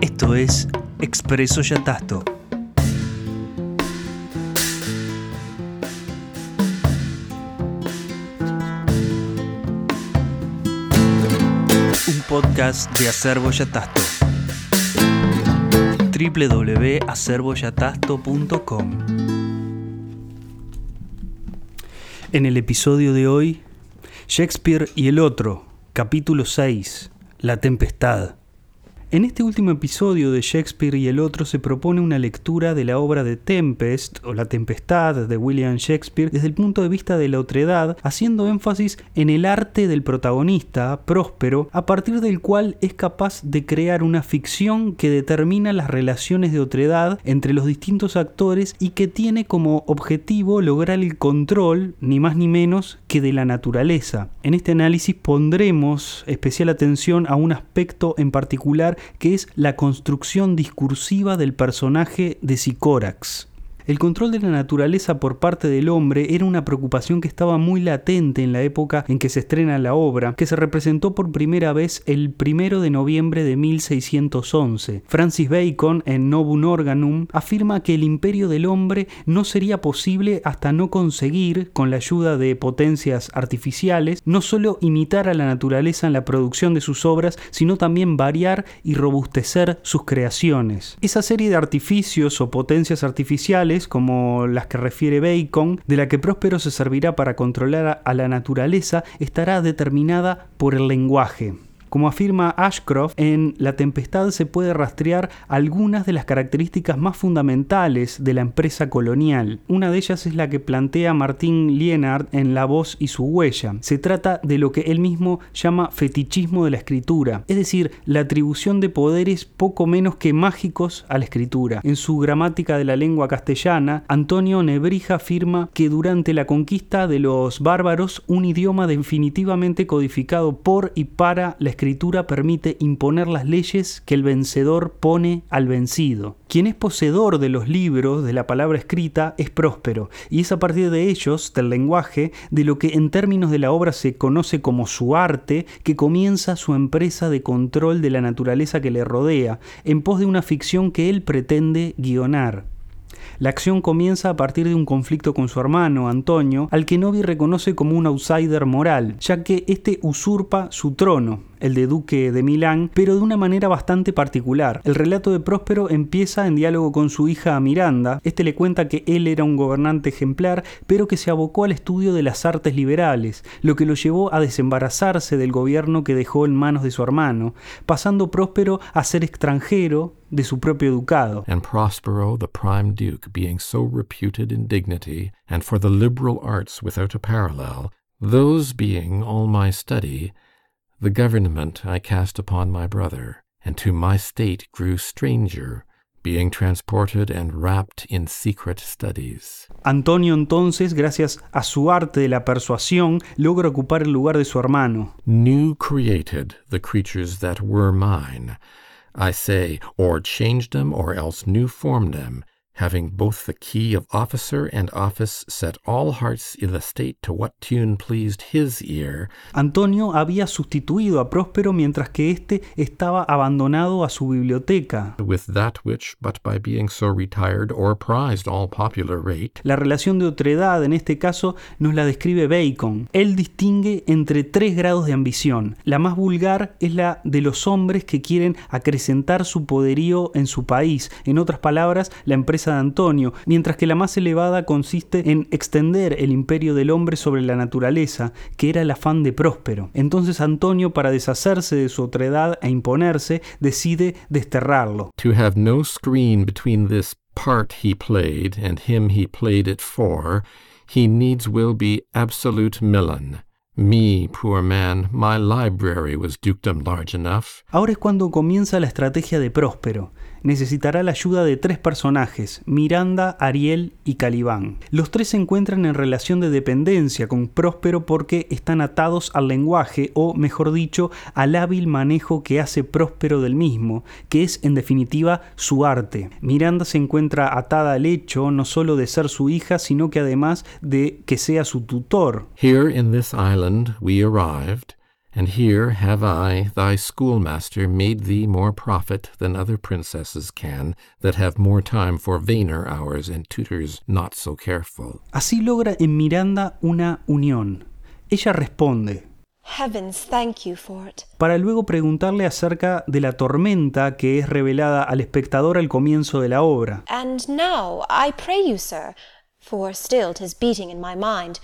Esto es Expreso Yatasto. Un podcast de Acervo Yatasto. www.acervoyatasto.com En el episodio de hoy, Shakespeare y el otro, capítulo 6, La Tempestad. En este último episodio de Shakespeare y el otro se propone una lectura de la obra de Tempest o La Tempestad de William Shakespeare desde el punto de vista de la otredad, haciendo énfasis en el arte del protagonista, Próspero, a partir del cual es capaz de crear una ficción que determina las relaciones de otredad entre los distintos actores y que tiene como objetivo lograr el control, ni más ni menos, que de la naturaleza. En este análisis pondremos especial atención a un aspecto en particular que es la construcción discursiva del personaje de Sicórax. El control de la naturaleza por parte del hombre era una preocupación que estaba muy latente en la época en que se estrena la obra, que se representó por primera vez el primero de noviembre de 1611. Francis Bacon, en Novum Organum, afirma que el imperio del hombre no sería posible hasta no conseguir, con la ayuda de potencias artificiales, no solo imitar a la naturaleza en la producción de sus obras, sino también variar y robustecer sus creaciones. Esa serie de artificios o potencias artificiales como las que refiere Bacon, de la que Próspero se servirá para controlar a la naturaleza, estará determinada por el lenguaje. Como afirma Ashcroft, en La Tempestad se puede rastrear algunas de las características más fundamentales de la empresa colonial. Una de ellas es la que plantea Martín Lienard en La voz y su huella. Se trata de lo que él mismo llama fetichismo de la escritura, es decir, la atribución de poderes poco menos que mágicos a la escritura. En su gramática de la lengua castellana, Antonio Nebrija afirma que durante la conquista de los bárbaros un idioma definitivamente codificado por y para la escritura escritura permite imponer las leyes que el vencedor pone al vencido. Quien es poseedor de los libros de la palabra escrita es próspero, y es a partir de ellos, del lenguaje, de lo que en términos de la obra se conoce como su arte, que comienza su empresa de control de la naturaleza que le rodea, en pos de una ficción que él pretende guionar. La acción comienza a partir de un conflicto con su hermano, Antonio, al que Novi reconoce como un outsider moral, ya que este usurpa su trono, el de Duque de Milán, pero de una manera bastante particular. El relato de Próspero empieza en diálogo con su hija Miranda. Este le cuenta que él era un gobernante ejemplar, pero que se abocó al estudio de las artes liberales, lo que lo llevó a desembarazarse del gobierno que dejó en manos de su hermano, pasando Próspero a ser extranjero de su propio ducado. And Prospero, the prime duke, being so reputed in dignity, and for the liberal arts without a parallel, those being all my study, the government I cast upon my brother, and to my state grew stranger, being transported and wrapped in secret studies. Antonio entonces, gracias a su arte de la persuasión, logra ocupar el lugar de su hermano. New created the creatures that were mine. I say, or changed them, or else new formed them, having both the key of officer and office, set all hearts in the state to what tune pleased his ear. Antonio había sustituido a Próspero mientras que éste estaba abandonado a su biblioteca. With that which, but by being so retired or prized all popular rate. La relación de otredad en este caso nos la describe Bacon. Él distingue entre tres grados de ambición. La más vulgar es la de los hombres que quieren acrecentar su poderío en su país. En otras palabras, la empresa de Antonio, mientras que la más elevada consiste en extender el imperio del hombre sobre la naturaleza, que era el afán de Próspero. Entonces Antonio, para deshacerse de su otredad e imponerse, decide desterrarlo. To have no screen between this part he played and him he played it for, he needs will be absolute Milan. Me, poor man, my library was dukedom large enough. Ahora es cuando comienza la estrategia de Próspero necesitará la ayuda de tres personajes, Miranda, Ariel y Calibán. Los tres se encuentran en relación de dependencia con Próspero porque están atados al lenguaje o, mejor dicho, al hábil manejo que hace Próspero del mismo, que es en definitiva su arte. Miranda se encuentra atada al hecho no solo de ser su hija, sino que además de que sea su tutor. And here have I, thy schoolmaster, made thee more profit than other princesses can, that have more time for vainer hours and tutors not so careful. Así logra en Miranda una unión. Ella responde, Heavens, thank you for it. para luego preguntarle acerca de la tormenta que es revelada al espectador al comienzo de la obra. And now, I pray you, sir, for still 'tis beating in my mind,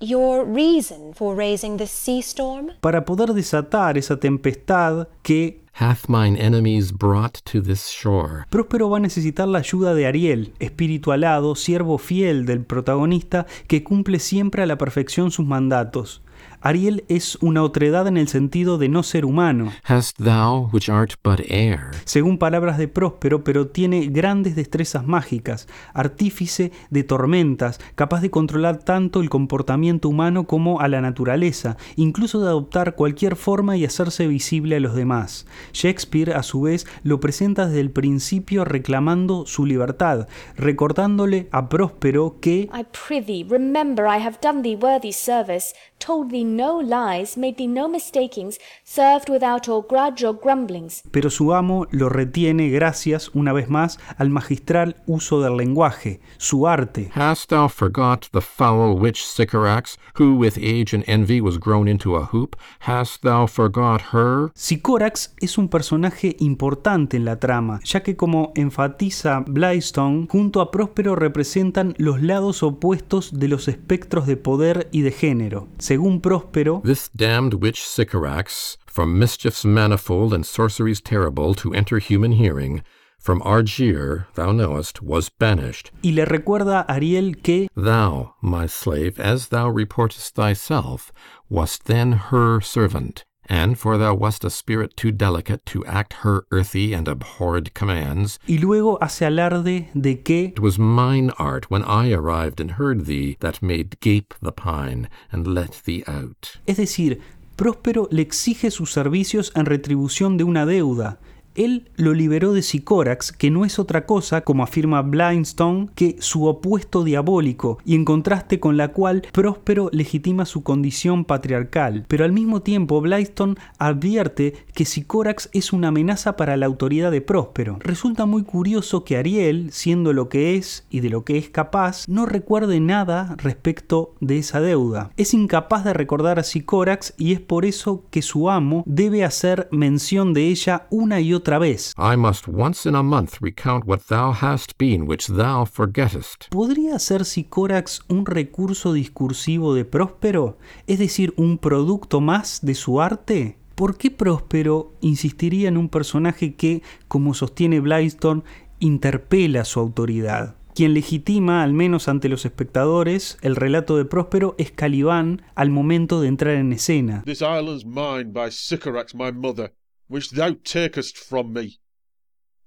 your reason for raising this sea storm? Para poder desatar esa tempestad que Hath mine enemies brought to this shore. Próspero va a necesitar la ayuda de Ariel, espíritu alado, siervo fiel del protagonista que cumple siempre a la perfección sus mandatos. Ariel es una otredad en el sentido de no ser humano, Hast thou, which art but air, según palabras de Próspero, pero tiene grandes destrezas mágicas, artífice de tormentas, capaz de controlar tanto el comportamiento humano como a la naturaleza, incluso de adoptar cualquier forma y hacerse visible a los demás. Shakespeare, a su vez, lo presenta desde el principio reclamando su libertad, recordándole a Próspero que I prithee, remember I have done thee worthy service, told thee no lies, made thee no mistakings, served without or grudge or grumblings. pero su amo lo retiene gracias, una vez más, al magistral uso del lenguaje, su arte. Hast thou forgot the foul witch Sycorax, who with age and envy was grown into a hoop? Hast thou forgot her? Sycorax es un personaje importante en la trama, ya que como enfatiza Blystone, junto a Próspero representan los lados opuestos de los espectros de poder y de género. Según Próspero, This damned witch Sycorax, from mischiefs manifold and sorceries terrible to enter human hearing, from Argier, thou knowest, was banished. y le recuerda Ariel que Thou, my slave, as thou reportest thyself, wast then her servant. And for thou wast a spirit too delicate to act her earthy and abhorred commands, y luego hace alarde de que it was mine art when I arrived and heard thee that made gape the pine and let thee out. Es decir, Próspero le exige sus servicios en retribución de una deuda. Él lo liberó de Sicórax, que no es otra cosa, como afirma Blindstone, que su opuesto diabólico, y en contraste con la cual Próspero legitima su condición patriarcal. Pero al mismo tiempo, Blindstone advierte que Sicórax es una amenaza para la autoridad de Próspero. Resulta muy curioso que Ariel, siendo lo que es y de lo que es capaz, no recuerde nada respecto de esa deuda. Es incapaz de recordar a Sicórax y es por eso que su amo debe hacer mención de ella una y otra vez. I must once in a month recount what thou hast been, which thou forgettest. ¿Podría ser Sicórax un recurso discursivo de Próspero? Es decir, un producto más de su arte? ¿Por qué Próspero insistiría en un personaje que, como sostiene Blystone, interpela su autoridad? Quien legitima, al menos ante los espectadores, el relato de Próspero es Calibán al momento de entrar en escena. This island's mine by Sycorax my mother, which thou takest from me.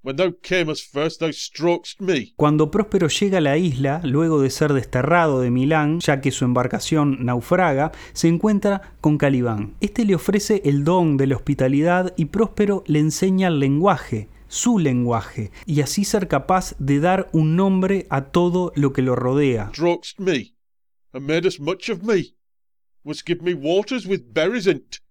When thou camest first, thou strokest me. Cuando Próspero llega a la isla, luego de ser desterrado de Milán, ya que su embarcación naufraga, se encuentra con Calibán. Este le ofrece el don de la hospitalidad y Próspero le enseña el lenguaje, su lenguaje, y así ser capaz de dar un nombre a todo lo que lo rodea. Strokest me, and madest much of me. Wouldst give me waters with berries in't,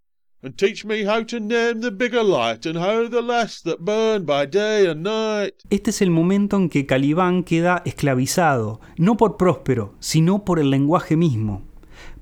and teach me how to name the bigger light and how the less that burn by day and night. Este es el momento en que Calibán queda esclavizado, no por Próspero, sino por el lenguaje mismo.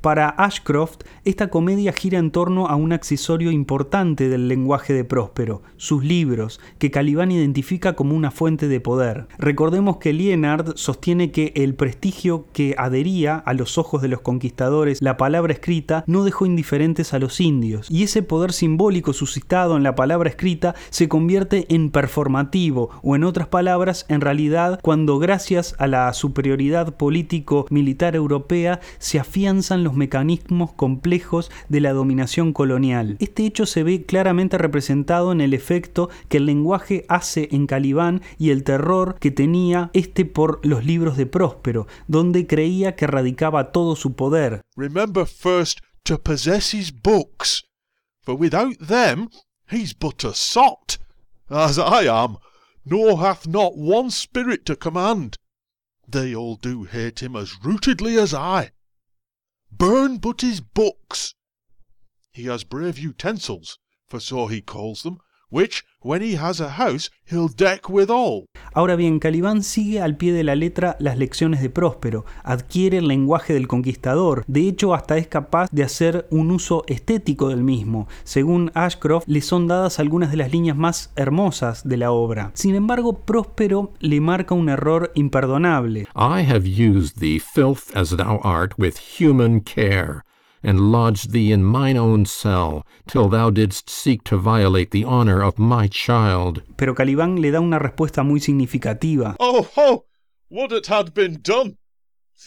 Para Ashcroft, esta comedia gira en torno a un accesorio importante del lenguaje de Próspero, sus libros, que Calibán identifica como una fuente de poder. Recordemos que Lienard sostiene que el prestigio que adhería a los ojos de los conquistadores la palabra escrita no dejó indiferentes a los indios, y ese poder simbólico suscitado en la palabra escrita se convierte en performativo, o en otras palabras, en realidad, cuando gracias a la superioridad político-militar europea se afianzan los mecanismos complejos de la dominación colonial. Este hecho se ve claramente representado en el efecto que el lenguaje hace en Calibán y el terror que tenía este por los libros de Próspero, donde creía que radicaba todo su poder. Remember first to possess his books, for without them he's but a sot, as I am, nor hath not one spirit to command. They all do hate him as rootedly as I. Burn but his books. he has brave utensils, for so he calls them, which, when he has a house, he'll deck withal. Ahora bien, Calibán sigue al pie de la letra las lecciones de Próspero, adquiere el lenguaje del conquistador, de hecho hasta es capaz de hacer un uso estético del mismo. Según Ashcroft, le son dadas algunas de las líneas más hermosas de la obra. Sin embargo, Próspero le marca un error imperdonable. I have used thee, filth as thou art, with human care, and lodged thee in mine own cell, till thou didst seek to violate the honor of my child. Pero Calibán le da una respuesta muy significativa. Oh, ho! Would it had been done!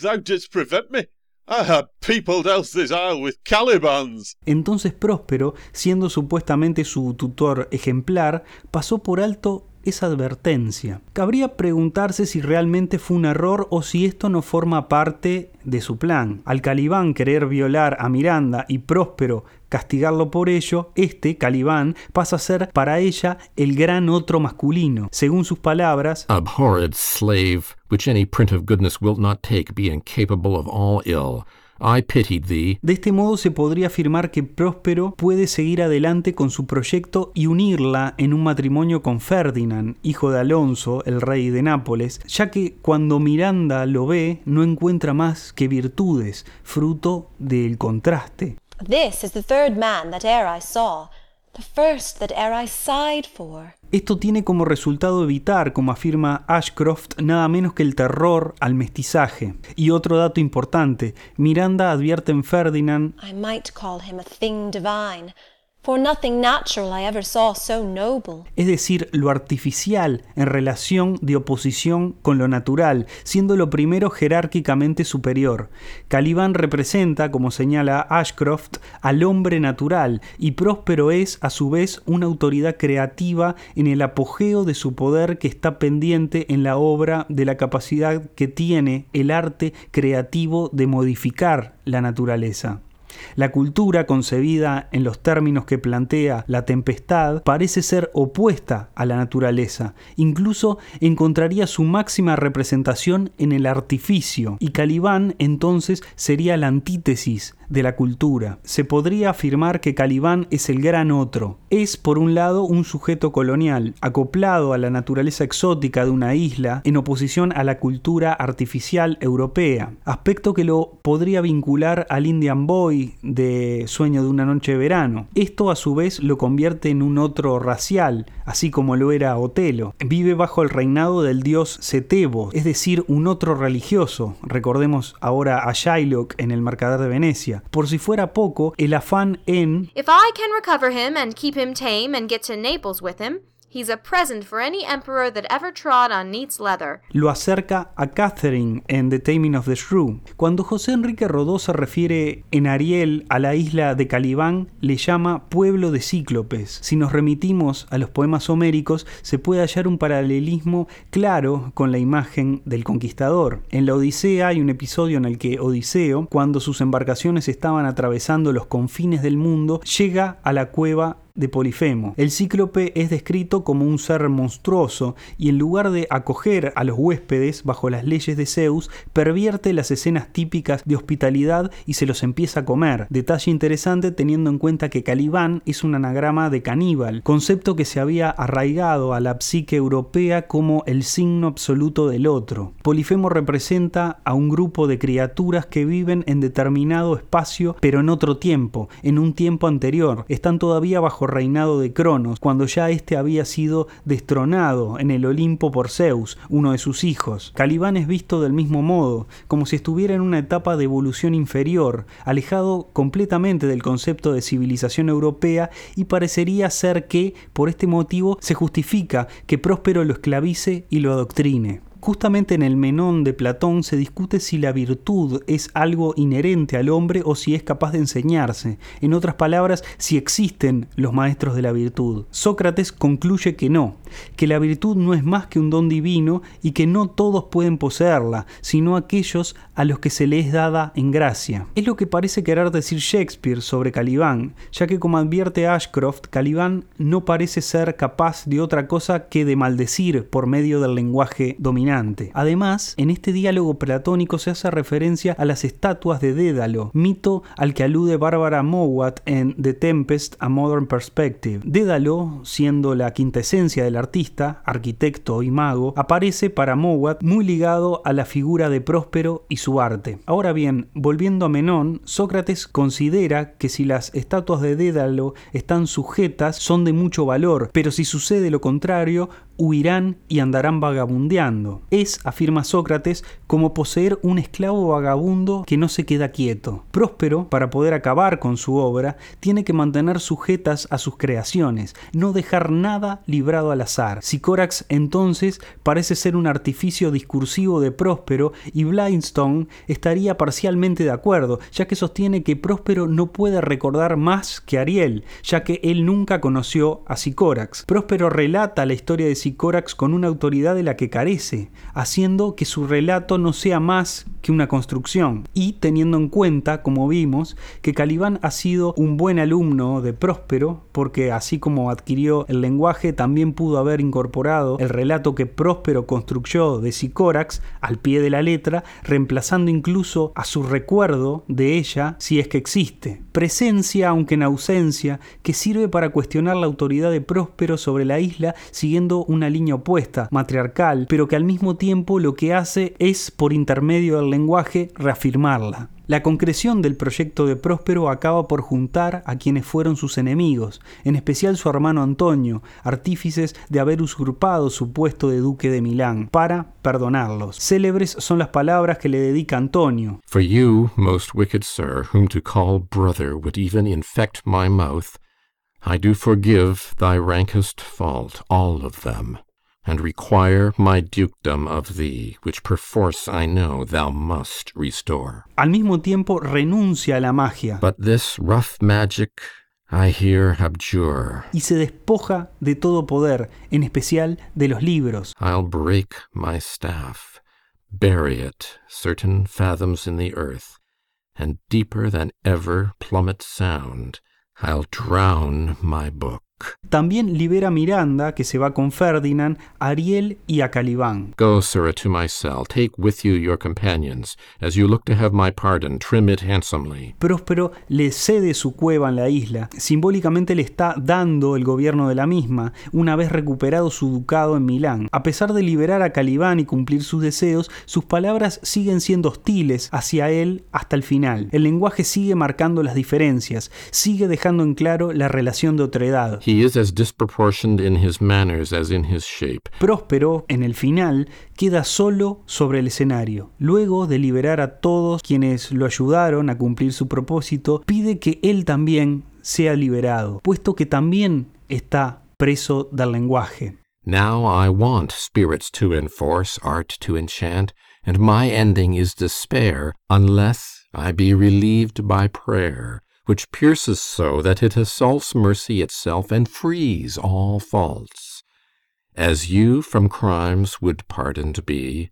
Thou didst prevent me. I had peopled else this isle with Calibans. Entonces Próspero, siendo supuestamente su tutor ejemplar, pasó por alto esa advertencia. Cabría preguntarse si realmente fue un error o si esto no forma parte de su plan. Al Calibán querer violar a Miranda y Próspero castigarlo por ello, este, Calibán, pasa a ser para ella el gran otro masculino. Según sus palabras, Abhorred slave, which any print of goodness wilt not take, being capable of all ill. I pitied thee. De este modo se podría afirmar que Próspero puede seguir adelante con su proyecto y unirla en un matrimonio con Ferdinand, hijo de Alonso, el rey de Nápoles, ya que cuando Miranda lo ve no encuentra más que virtudes, fruto del contraste. This is the third man that e'er I saw, the first that e'er I sighed for. Esto tiene como resultado evitar, como afirma Ashcroft, nada menos que el terror al mestizaje. Y otro dato importante, Miranda advierte en Ferdinand I might call him a thing divine, es decir, lo artificial en relación de oposición con lo natural, siendo lo primero jerárquicamente superior. Calibán representa, como señala Ashcroft, al hombre natural y Próspero es, a su vez, una autoridad creativa en el apogeo de su poder que está pendiente en la obra de la capacidad que tiene el arte creativo de modificar la naturaleza. La cultura concebida en los términos que plantea la tempestad parece ser opuesta a la naturaleza, incluso encontraría su máxima representación en el artificio, y Calibán entonces sería la antítesis de la cultura. Se podría afirmar que Calibán es el gran otro. Es, por un lado, un sujeto colonial, acoplado a la naturaleza exótica de una isla en oposición a la cultura artificial europea, aspecto que lo podría vincular al Indian Boy de Sueño de una noche de verano. Esto a su vez lo convierte en un otro racial, así como lo era Otelo. Vive bajo el reinado del dios Setebo, es decir, un otro religioso. Recordemos ahora a Shylock en El Mercader de Venecia. Por si fuera poco, el afán en If I can recover him and keep him tame and get to Naples with him, he's a present for any emperor that ever trod on neat's leather. lo acerca a Catherine en The Taming of the Shrew. Cuando José Enrique Rodó se refiere en Ariel a la isla de Calibán, le llama pueblo de cíclopes. Si nos remitimos a los poemas homéricos, se puede hallar un paralelismo claro con la imagen del conquistador. En la Odisea hay un episodio en el que Odiseo, cuando sus embarcaciones estaban atravesando los confines del mundo, llega a la cueva de Polifemo. El cíclope es descrito como un ser monstruoso y en lugar de acoger a los huéspedes bajo las leyes de Zeus, pervierte las escenas típicas de hospitalidad y se los empieza a comer. Detalle interesante teniendo en cuenta que Calibán es un anagrama de caníbal, concepto que se había arraigado a la psique europea como el signo absoluto del otro. Polifemo representa a un grupo de criaturas que viven en determinado espacio pero en otro tiempo, en un tiempo anterior. Están todavía bajo reinado de Cronos, cuando ya éste había sido destronado en el Olimpo por Zeus, uno de sus hijos. Calibán es visto del mismo modo, como si estuviera en una etapa de evolución inferior, alejado completamente del concepto de civilización europea y parecería ser que, por este motivo, se justifica que Próspero lo esclavice y lo adoctrine. Justamente en el Menón de Platón se discute si la virtud es algo inherente al hombre o si es capaz de enseñarse. En otras palabras, si existen los maestros de la virtud. Sócrates concluye que no, que la virtud no es más que un don divino y que no todos pueden poseerla, sino aquellos a los que se les es dada en gracia. Es lo que parece querer decir Shakespeare sobre Calibán, ya que como advierte Ashcroft, Calibán no parece ser capaz de otra cosa que de maldecir por medio del lenguaje dominante. Además, en este diálogo platónico se hace referencia a las estatuas de Dédalo, mito al que alude Barbara Mowat en The Tempest, A Modern Perspective. Dédalo, siendo la quintesencia del artista, arquitecto y mago, aparece para Mowat muy ligado a la figura de Próspero y su arte. Ahora bien, volviendo a Menón, Sócrates considera que si las estatuas de Dédalo están sujetas son de mucho valor, pero si sucede lo contrario, huirán y andarán vagabundeando. Es, afirma Sócrates, como poseer un esclavo vagabundo que no se queda quieto. Próspero, para poder acabar con su obra, tiene que mantener sujetas a sus creaciones, no dejar nada librado al azar. Sicórax entonces parece ser un artificio discursivo de Próspero y Blindstone estaría parcialmente de acuerdo, ya que sostiene que Próspero no puede recordar más que Ariel, ya que él nunca conoció a Sicórax. Próspero relata la historia de Sicórax con una autoridad de la que carece, haciendo que su relato no sea más que una construcción, y teniendo en cuenta, como vimos, que Calibán ha sido un buen alumno de Próspero, porque así como adquirió el lenguaje, también pudo haber incorporado el relato que Próspero construyó de Sicórax al pie de la letra, reemplazando incluso a su recuerdo de ella si es que existe. Presencia, aunque en ausencia, que sirve para cuestionar la autoridad de Próspero sobre la isla siguiendo una línea opuesta, matriarcal, pero que al mismo tiempo lo que hace es, por intermedio del lenguaje, reafirmarla. La concreción del proyecto de Próspero acaba por juntar a quienes fueron sus enemigos, en especial su hermano Antonio, artífices de haber usurpado su puesto de duque de Milán, para perdonarlos. Célebres son las palabras que le dedica Antonio. I do forgive thy rankest fault, all of them, and require my dukedom of thee, which perforce I know thou must restore. Al mismo tiempo renuncia a la magia But this rough magic I here abjure. y se despoja de todo poder, en especial de los libros. I'll break my staff, bury it certain fathoms in the earth, and deeper than ever plummet sound, I'll drown my book. También libera a Miranda, que se va con Ferdinand, a Ariel y a Calibán. Go, sirrah, to my cell. Take with you your companions. As you look to have my pardon, trim it handsomely. Próspero le cede su cueva en la isla. Simbólicamente le está dando el gobierno de la misma, una vez recuperado su ducado en Milán. A pesar de liberar a Calibán y cumplir sus deseos, sus palabras siguen siendo hostiles hacia él hasta el final. El lenguaje sigue marcando las diferencias, sigue dejando en claro la relación de otredad. He is as disproportioned in his manners as in his shape. Próspero, en el final, queda solo sobre el escenario. Luego de liberar a todos quienes lo ayudaron a cumplir su propósito, pide que él también sea liberado, puesto que también está preso del lenguaje. Now I want spirits to enforce, art to enchant, and my ending is despair, unless I be relieved by prayer, which pierces so that it assaults mercy itself and frees all faults. As you from crimes would pardoned be,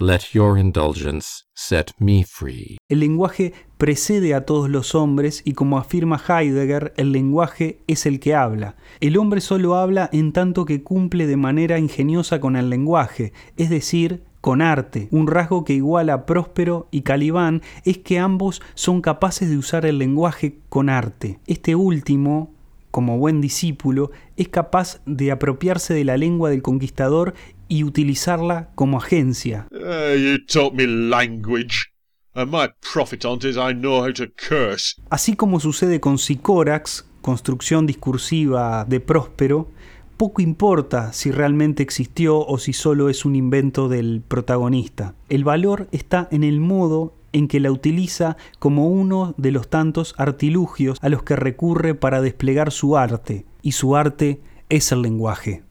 let your indulgence set me free. El lenguaje precede a todos los hombres y como afirma Heidegger, el lenguaje es el que habla. El hombre solo habla en tanto que cumple de manera ingeniosa con el lenguaje, es decir, con arte. Un rasgo que iguala a Próspero y Calibán es que ambos son capaces de usar el lenguaje con arte. Este último, como buen discípulo, es capaz de apropiarse de la lengua del conquistador y utilizarla como agencia. Uh, you taught me language, and my profit on't is I know how to curse. Así como sucede con Sicórax, construcción discursiva de Próspero, poco importa si realmente existió o si solo es un invento del protagonista. El valor está en el modo en que la utiliza como uno de los tantos artilugios a los que recurre para desplegar su arte, y su arte es el lenguaje.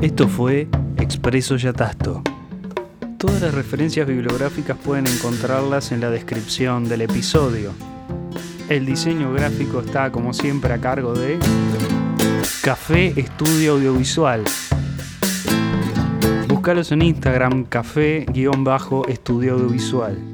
Esto fue Expreso Yatasto. Todas las referencias bibliográficas pueden encontrarlas en la descripción del episodio. El diseño gráfico está como siempre a cargo de Café Estudio Audiovisual. Búscalos en Instagram, café-estudio audiovisual.